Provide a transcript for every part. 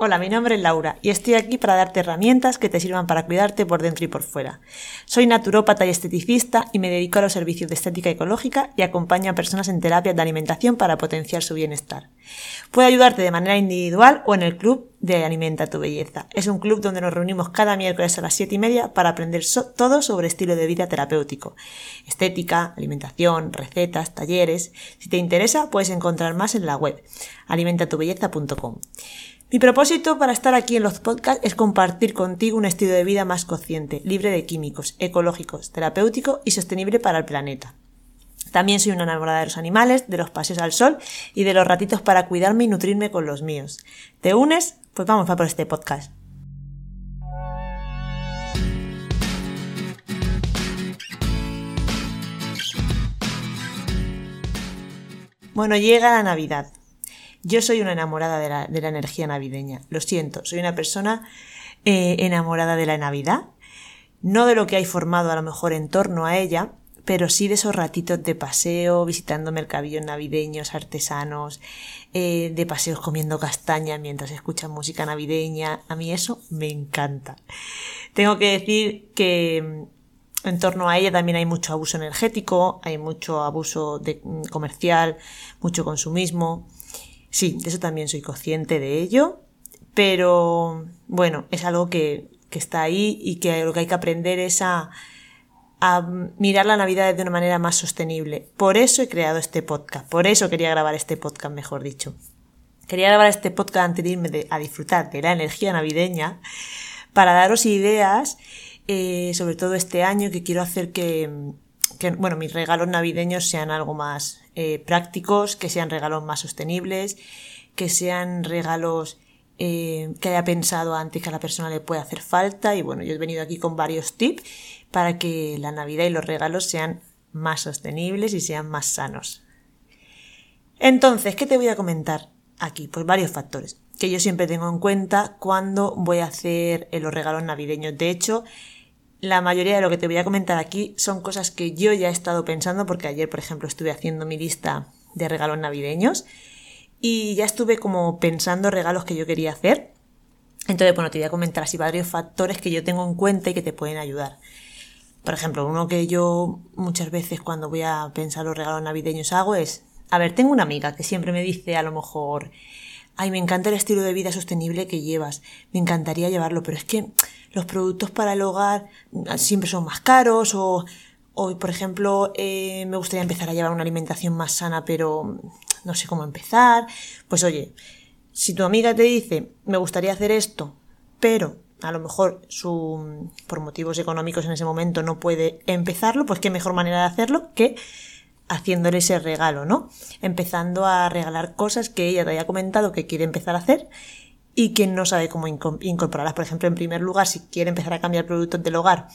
Hola, mi nombre es Laura y estoy aquí para darte herramientas que te sirvan para cuidarte por dentro y por fuera. Soy naturópata y esteticista y me dedico a los servicios de estética ecológica y acompaño a personas en terapias de alimentación para potenciar su bienestar. Puedo ayudarte de manera individual o en el club de Alimenta tu Belleza. Es un club donde nos reunimos cada miércoles a las 7 y media para aprender todo sobre estilo de vida terapéutico. Estética, alimentación, recetas, talleres. Si te interesa, puedes encontrar más en la web alimentatubelleza.com. Mi propósito para estar aquí en los podcasts es compartir contigo un estilo de vida más consciente, libre de químicos, ecológicos, terapéutico y sostenible para el planeta. También soy una enamorada de los animales, de los paseos al sol y de los ratitos para cuidarme y nutrirme con los míos. ¿Te unes? Pues vamos a por este podcast. Bueno, llega la Navidad. Yo soy una enamorada de la, energía navideña. Lo siento, soy una persona eh, enamorada de la Navidad. No de lo que hay formado a lo mejor en torno a ella, pero sí de esos ratitos de paseo, visitando mercadillos navideños, artesanos, eh, de paseos comiendo castaña mientras escuchan música navideña. A mí eso me encanta. Tengo que decir que mm, en torno a ella también hay mucho abuso energético, hay mucho abuso de, mm, comercial, mucho consumismo. Sí, de eso también soy consciente de ello, pero bueno, es algo que, está ahí y que lo que hay que aprender es a, a mirar la Navidad de una manera más sostenible. Por eso he creado este podcast, por eso quería grabar este podcast, mejor dicho. Quería grabar este podcast antes de irme a disfrutar de la energía navideña para daros ideas, eh, sobre todo este año, que quiero hacer que, que, bueno, mis regalos navideños sean algo más eh, prácticos, que sean regalos más sostenibles, que sean regalos eh, que haya pensado antes que a la persona le puede hacer falta. Y bueno, yo he venido aquí con varios tips para que la Navidad y los regalos sean más sostenibles y sean más sanos. Entonces, ¿qué te voy a comentar aquí? Pues varios factores que yo siempre tengo en cuenta cuando voy a hacer los regalos navideños. De hecho, la mayoría de lo que te voy a comentar aquí son cosas que yo ya he estado pensando porque ayer, por ejemplo, estuve haciendo mi lista de regalos navideños y ya estuve como pensando regalos que yo quería hacer. Entonces, bueno, te voy a comentar así varios factores que yo tengo en cuenta y que te pueden ayudar. Por ejemplo, uno que yo muchas veces cuando voy a pensar los regalos navideños hago es, a ver, tengo una amiga que siempre me dice a lo mejor, ay, me encanta el estilo de vida sostenible que llevas, me encantaría llevarlo, pero es que los productos para el hogar siempre son más caros o, o por ejemplo, eh, me gustaría empezar a llevar una alimentación más sana, pero no sé cómo empezar. Pues oye, si tu amiga te dice, me gustaría hacer esto, pero a lo mejor su, por motivos económicos en ese momento no puede empezarlo, pues qué mejor manera de hacerlo que haciéndole ese regalo, ¿no? Empezando a regalar cosas que ella te haya comentado que quiere empezar a hacer y que no sabe cómo incorporarlas. Por ejemplo, en primer lugar, si quiere empezar a cambiar productos del hogar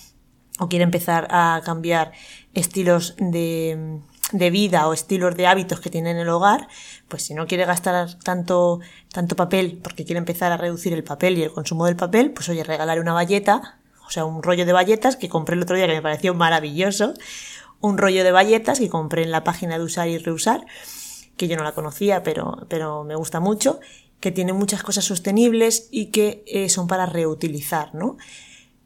o quiere empezar a cambiar estilos de, de vida o estilos de hábitos que tiene en el hogar, pues si no quiere gastar tanto, tanto papel porque quiere empezar a reducir el papel y el consumo del papel, pues oye, regalarle una valleta, o sea, un rollo de valletas que compré el otro día que me pareció maravilloso, un rollo de valletas que compré en la página de usar y reusar, que yo no la conocía, pero, pero me gusta mucho, que tiene muchas cosas sostenibles y que eh, son para reutilizar, ¿no?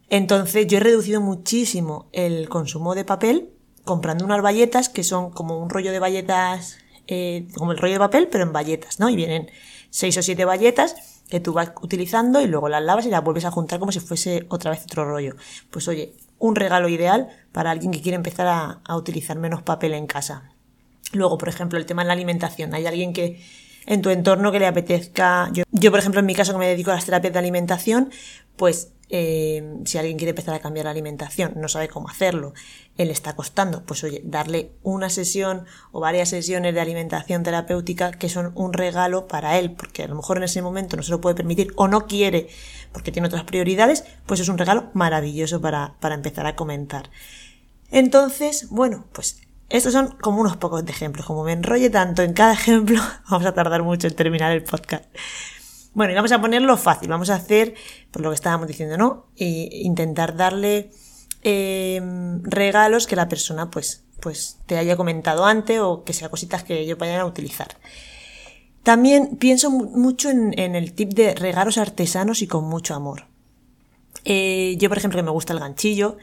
Entonces yo he reducido muchísimo el consumo de papel comprando unas valletas que son como un rollo de valletas, eh, como el rollo de papel, pero en valletas, ¿no? Y vienen seis o siete valletas que tú vas utilizando y luego las lavas y las vuelves a juntar como si fuese otra vez otro rollo. Pues oye, un regalo ideal para alguien que quiere empezar a, utilizar menos papel en casa. Luego, por ejemplo, el tema de la alimentación. Hay alguien que en tu entorno que le apetezca. Yo, yo, por ejemplo, en mi caso que me dedico a las terapias de alimentación, pues eh, si alguien quiere empezar a cambiar la alimentación, no sabe cómo hacerlo, él está costando, pues oye, darle una sesión o varias sesiones de alimentación terapéutica que son un regalo para él, porque a lo mejor en ese momento no se lo puede permitir o no quiere porque tiene otras prioridades, pues es un regalo maravilloso para, para empezar a comentar. Entonces, bueno, pues estos son como unos pocos de ejemplos. Como me enrolle tanto en cada ejemplo, vamos a tardar mucho en terminar el podcast. Bueno, y vamos a ponerlo fácil. Vamos a hacer, por lo que estábamos diciendo, ¿no? E intentar darle em, regalos que la persona, pues, pues, te haya comentado antes o que sean cositas que ellos vayan a utilizar. También pienso mucho en, el tip de regalos artesanos y con mucho amor. Eh, yo, por ejemplo, que me gusta el ganchillo,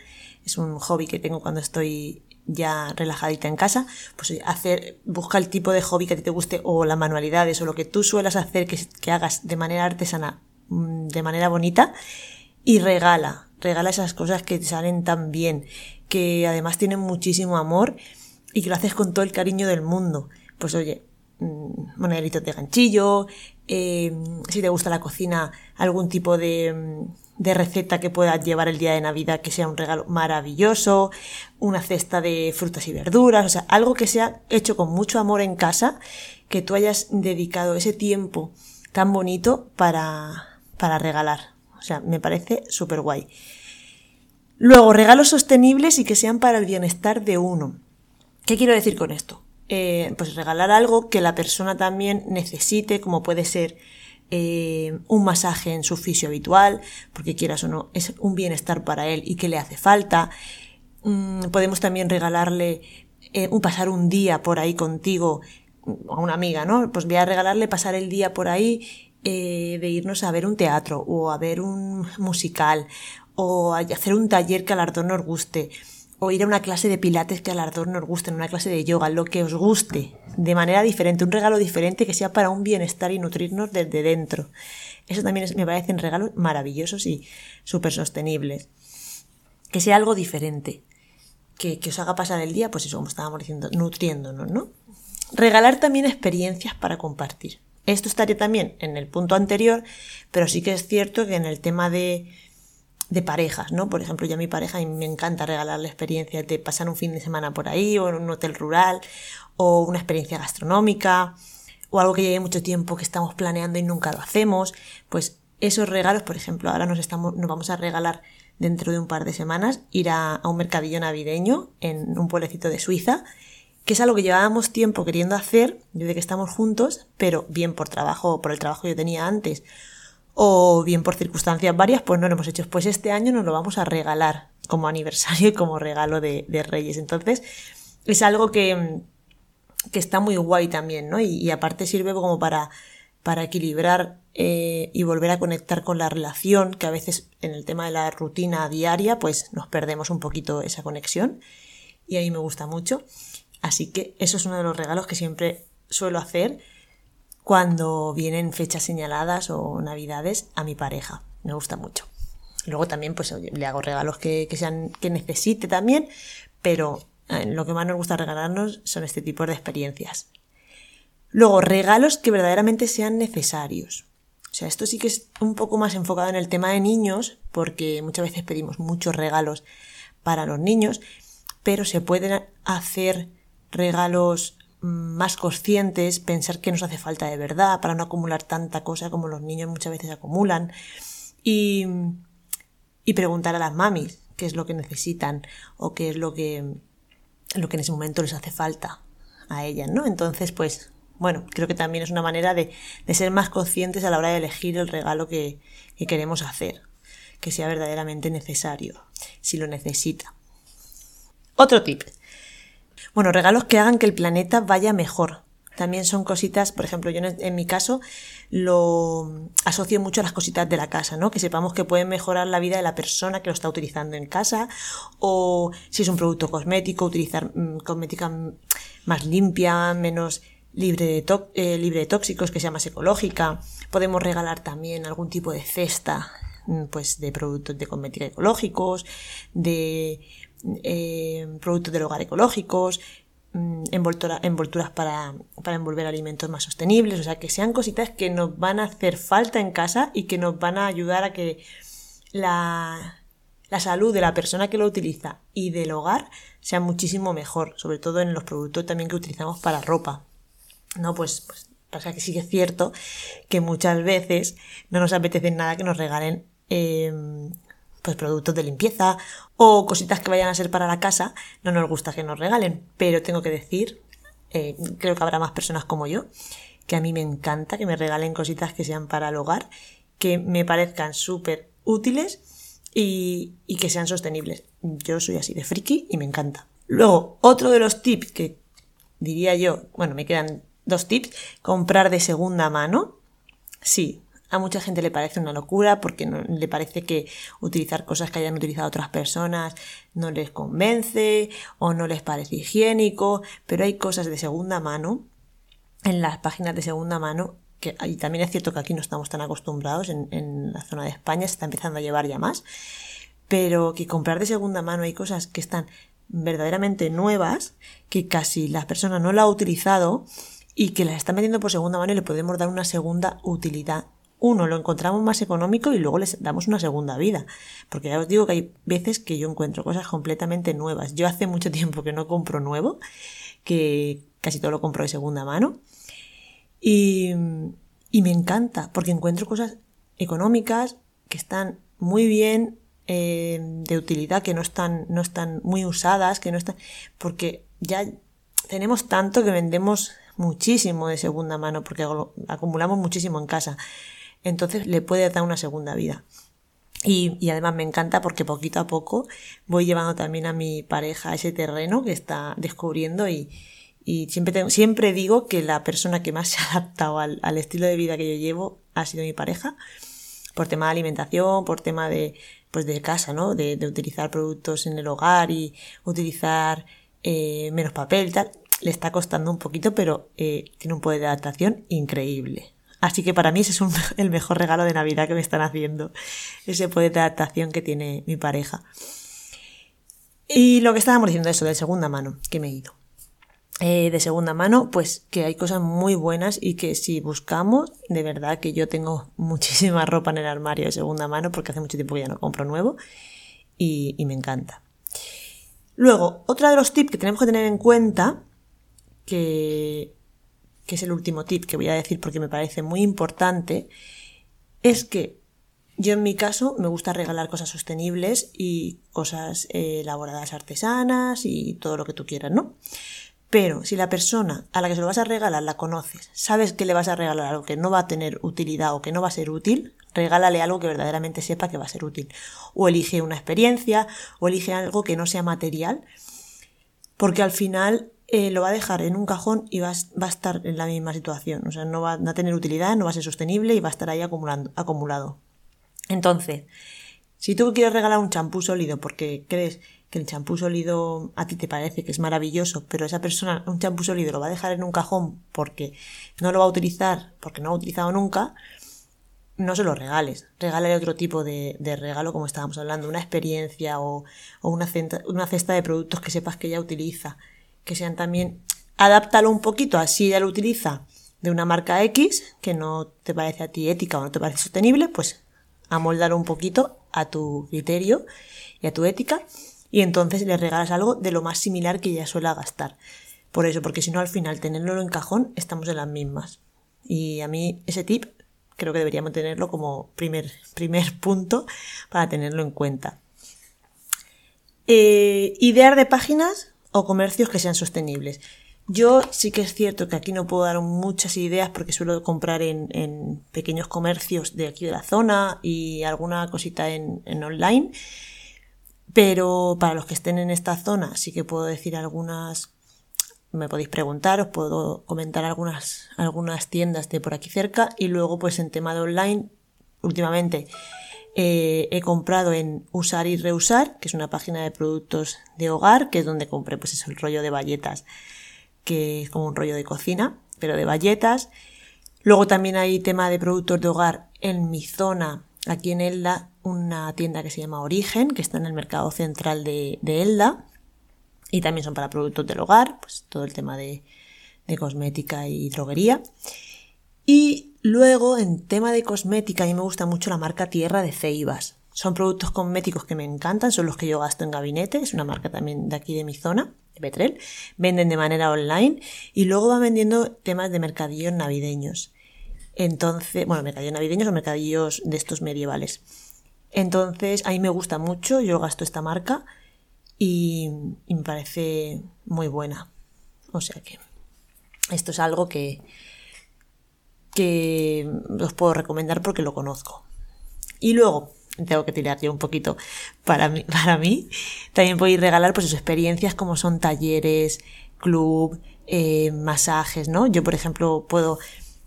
es un hobby que tengo cuando estoy ya relajadita en casa, pues hacer, busca el tipo de hobby que a te guste o las manualidades o lo que tú suelas hacer que, que hagas de manera artesana, mm, de manera bonita y regala, regala esas cosas que te salen tan bien, que además tienen muchísimo amor y que lo haces con todo el cariño del mundo. Pues oye, mm, moneditos de ganchillo, eh, si te gusta la cocina, algún tipo de, mm, de receta que puedas llevar el día de Navidad que sea un regalo maravilloso, una cesta de frutas y verduras, o sea, algo que sea hecho con mucho amor en casa, que tú hayas dedicado ese tiempo tan bonito para, para regalar. O sea, me parece súper guay. Luego, regalos sostenibles y que sean para el bienestar de uno. ¿Qué quiero decir con esto? Eh, pues regalar algo que la persona también necesite, como puede ser eh, un masaje en su fisio habitual, porque quieras o no, es un bienestar para él y que le hace falta. Mm, podemos también regalarle eh, un pasar un día por ahí contigo a una amiga, ¿no? Pues voy a regalarle pasar el día por ahí de irnos a ver un teatro o a ver un musical o hacer un taller que al ardor nos guste, o ir a una clase de pilates que al ardor nos guste, en una clase de yoga, lo que os guste, de manera diferente, un regalo diferente que sea para un bienestar y nutrirnos desde dentro. Eso también me parecen regalos maravillosos y súper sostenibles. Que sea algo diferente, que, que os haga pasar el día, pues eso, como estábamos diciendo, nutriéndonos, ¿no? Regalar también experiencias para compartir. Esto estaría también en el punto anterior, pero sí que es cierto que en el tema de, de parejas, ¿no? Por ejemplo, yo a mi pareja me encanta regalarle experiencias de pasar un fin de semana por ahí, o en un hotel rural, o una experiencia gastronómica, o algo que lleve mucho tiempo que estamos planeando y nunca lo hacemos. Pues esos regalos, por ejemplo, ahora nos, estamos, nos vamos a regalar dentro de un par de semanas ir a, a un mercadillo navideño en un pueblecito de Suiza, que es algo que llevábamos tiempo queriendo hacer desde que estamos juntos, pero bien por trabajo, por el trabajo que yo tenía antes, o bien por circunstancias varias, pues no lo hemos hecho. Pues este año nos lo vamos a regalar como aniversario y como regalo de, Reyes. Entonces, es algo que, que, está muy guay también, ¿no? Y, aparte sirve como para, para equilibrar eh, y volver a conectar con la relación, que a veces en el tema de la rutina diaria, pues nos perdemos un poquito esa conexión. Y a mí me gusta mucho. Así que eso es uno de los regalos que siempre suelo hacer cuando vienen fechas señaladas o navidades a mi pareja. Me gusta mucho. Luego también pues le hago regalos que, sean, que necesite también, pero eh, lo que más nos gusta regalarnos son este tipo de experiencias. Luego, regalos que verdaderamente sean necesarios. O sea, esto sí que es un poco más enfocado en el tema de niños, porque muchas veces pedimos muchos regalos para los niños, pero se pueden hacer regalos más conscientes, pensar que nos hace falta de verdad para no acumular tanta cosa como los niños muchas veces acumulan y, y preguntar a las mamis qué es lo que necesitan o qué es lo que, lo que en ese momento les hace falta a ellas, ¿no? Entonces, pues, bueno, creo que también es una manera de, de ser más conscientes a la hora de elegir el regalo que, que queremos hacer, que sea verdaderamente necesario, si lo necesita. Otro tip. Bueno, regalos que hagan que el planeta vaya mejor. También son cositas, por ejemplo, yo en, mi caso lo asocio mucho a las cositas de la casa, ¿no? Que sepamos que pueden mejorar la vida de la persona que lo está utilizando en casa, o si es un producto cosmético, utilizar mm, cosmética más limpia, menos libre de, eh, libre de tóxicos, que sea más ecológica. Podemos regalar también algún tipo de cesta, mm, pues de productos de cosmética ecológicos, de eh, productos del hogar ecológicos, mm, envolturas para, para, envolver alimentos más sostenibles, o sea, que sean cositas que nos van a hacer falta en casa y que nos van a ayudar a que la, la salud de la persona que lo utiliza y del hogar sea muchísimo mejor, sobre todo en los productos también que utilizamos para ropa. No, pues, pues pasa que sí que es cierto que muchas veces no nos apetece nada que nos regalen eh, pues productos de limpieza o cositas que vayan a ser para la casa, no nos gusta que nos regalen. Pero tengo que decir, eh, creo que habrá más personas como yo, que a mí me encanta que me regalen cositas que sean para el hogar, que me parezcan súper útiles y, y que sean sostenibles. Yo soy así de friki y me encanta. Luego, otro de los tips que diría yo, bueno, me quedan dos tips. Comprar de segunda mano. Sí, a mucha gente le parece una locura porque no, le parece que utilizar cosas que hayan utilizado otras personas no les convence o no les parece higiénico, pero hay cosas de segunda mano en las páginas de segunda mano que y también es cierto que aquí no estamos tan acostumbrados en, la zona de España se está empezando a llevar ya más pero que comprar de segunda mano hay cosas que están verdaderamente nuevas que casi las personas no la han utilizado y que las están vendiendo por segunda mano y le podemos dar una segunda utilidad uno, lo encontramos más económico y luego les damos una segunda vida. Porque ya os digo que hay veces que yo encuentro cosas completamente nuevas. Yo hace mucho tiempo que no compro nuevo, que casi todo lo compro de segunda mano. Y, y me encanta, porque encuentro cosas económicas que están muy bien eh, de utilidad, que no están, no están muy usadas, que no están. Porque ya tenemos tanto que vendemos muchísimo de segunda mano, porque acumulamos muchísimo en casa entonces le puede dar una segunda vida. Y, además me encanta porque poquito a poco voy llevando también a mi pareja a ese terreno que está descubriendo y, siempre, siempre digo que la persona que más se ha adaptado al, estilo de vida que yo llevo ha sido mi pareja, por tema de alimentación, por tema de, pues de casa, ¿no? De, utilizar productos en el hogar y utilizar eh, menos papel y tal. Le está costando un poquito, pero eh, tiene un poder de adaptación increíble. Así que para mí ese es el mejor regalo de Navidad que me están haciendo, ese poder de adaptación que tiene mi pareja. Y lo que estábamos diciendo eso, de segunda mano, que me he ido. Eh, de segunda mano, pues que hay cosas muy buenas y que si buscamos, de verdad que yo tengo muchísima ropa en el armario de segunda mano porque hace mucho tiempo que ya no compro nuevo y, y me encanta. Luego, otro de los tips que tenemos que tener en cuenta, que que es el último tip que voy a decir porque me parece muy importante, es que yo en mi caso me gusta regalar cosas sostenibles y cosas eh, elaboradas artesanas y todo lo que tú quieras, ¿no? Pero si la persona a la que se lo vas a regalar la conoces, sabes que le vas a regalar algo que no va a tener utilidad o que no va a ser útil, regálale algo que verdaderamente sepa que va a ser útil. O elige una experiencia, o elige algo que no sea material, porque al final eh, lo va a dejar en un cajón y va, a estar en la misma situación. O sea, no va, a tener utilidad, no va a ser sostenible y va a estar ahí acumulando, acumulado. Entonces, si tú quieres regalar un champú sólido porque crees que el champú sólido a ti te parece que es maravilloso, pero esa persona un champú sólido lo va a dejar en un cajón porque no lo va a utilizar, porque no ha utilizado nunca, no se lo regales. Regálale otro tipo de, regalo, como estábamos hablando, una experiencia o, una, una cesta de productos que sepas que ella utiliza que sean también, adáptalo un poquito, así ya lo utiliza de una marca X, que no te parece a ti ética o no te parece sostenible, pues amoldalo un poquito a tu criterio y a tu ética, y entonces le regalas algo de lo más similar que ella suele gastar. Por eso, porque si no al final tenerlo en cajón estamos en las mismas. Y a mí ese tip creo que deberíamos tenerlo como primer, primer punto para tenerlo en cuenta. Eh, idear de páginas o comercios que sean sostenibles. Yo sí que es cierto que aquí no puedo dar muchas ideas porque suelo comprar en, pequeños comercios de aquí de la zona y alguna cosita en, online. Pero para los que estén en esta zona sí que puedo decir algunas, me podéis preguntar, os puedo comentar algunas, algunas tiendas de por aquí cerca y luego pues en tema de online, últimamente eh, he comprado en Usar y Reusar, que es una página de productos de hogar, que es donde compré pues eso, el rollo de bayetas, que es como un rollo de cocina, pero de bayetas. Luego también hay tema de productos de hogar en mi zona, aquí en Elda, una tienda que se llama Origen, que está en el mercado central de, de Elda. Y también son para productos del hogar, pues todo el tema de, de cosmética y droguería. Y Luego, en tema de cosmética, a mí me gusta mucho la marca Tierra de Ceibas. Son productos cosméticos que me encantan, son los que yo gasto en gabinete, es una marca también de aquí de mi zona, de Petrel. Venden de manera online y luego van vendiendo temas de mercadillos navideños. Entonces, bueno, mercadillos navideños o mercadillos de estos medievales. Entonces, a mí me gusta mucho, yo gasto esta marca y, y me parece muy buena. O sea que esto es algo que, que os puedo recomendar porque lo conozco. Y luego, tengo que tirar yo un poquito para mí, para mí. También podéis regalar pues sus experiencias como son talleres, club, eh, masajes, ¿no? Yo, por ejemplo, puedo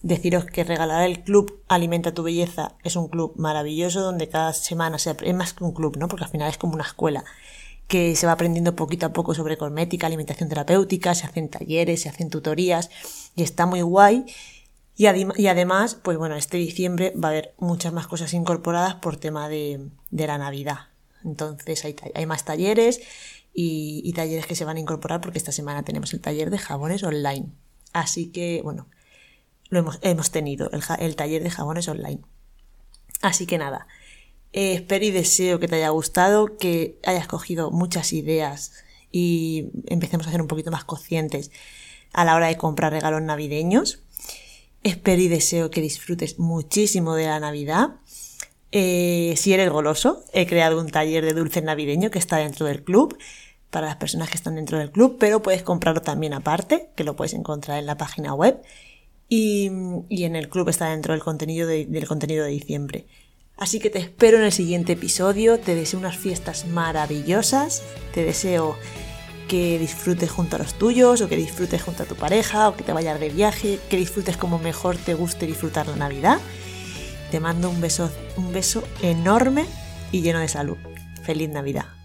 deciros que regalar el club Alimenta tu Belleza es un club maravilloso donde cada semana se es más que un club, ¿no? Porque al final es como una escuela que se va aprendiendo poquito a poco sobre cosmética, alimentación terapéutica, se hacen talleres, se hacen tutorías y está muy guay. Y, además, pues bueno, este diciembre va a haber muchas más cosas incorporadas por tema de, la Navidad. Entonces hay, más talleres y, talleres que se van a incorporar porque esta semana tenemos el taller de jabones online. Así que, bueno, lo hemos, hemos tenido, el, taller de jabones online. Así que nada, eh, espero y deseo que te haya gustado, que hayas cogido muchas ideas y empecemos a ser un poquito más conscientes a la hora de comprar regalos navideños. Espero y deseo que disfrutes muchísimo de la Navidad. Eh, si eres goloso, he creado un taller de dulces navideño que está dentro del club para las personas que están dentro del club, pero puedes comprarlo también aparte, que lo puedes encontrar en la página web. Y, en el club está dentro del contenido de, del contenido de diciembre. Así que te espero en el siguiente episodio, te deseo unas fiestas maravillosas, te deseo que disfrutes junto a los tuyos, o que disfrutes junto a tu pareja, o que te vayas de viaje, que disfrutes como mejor te guste disfrutar la Navidad. Te mando un beso, un beso enorme y lleno de salud. Feliz Navidad.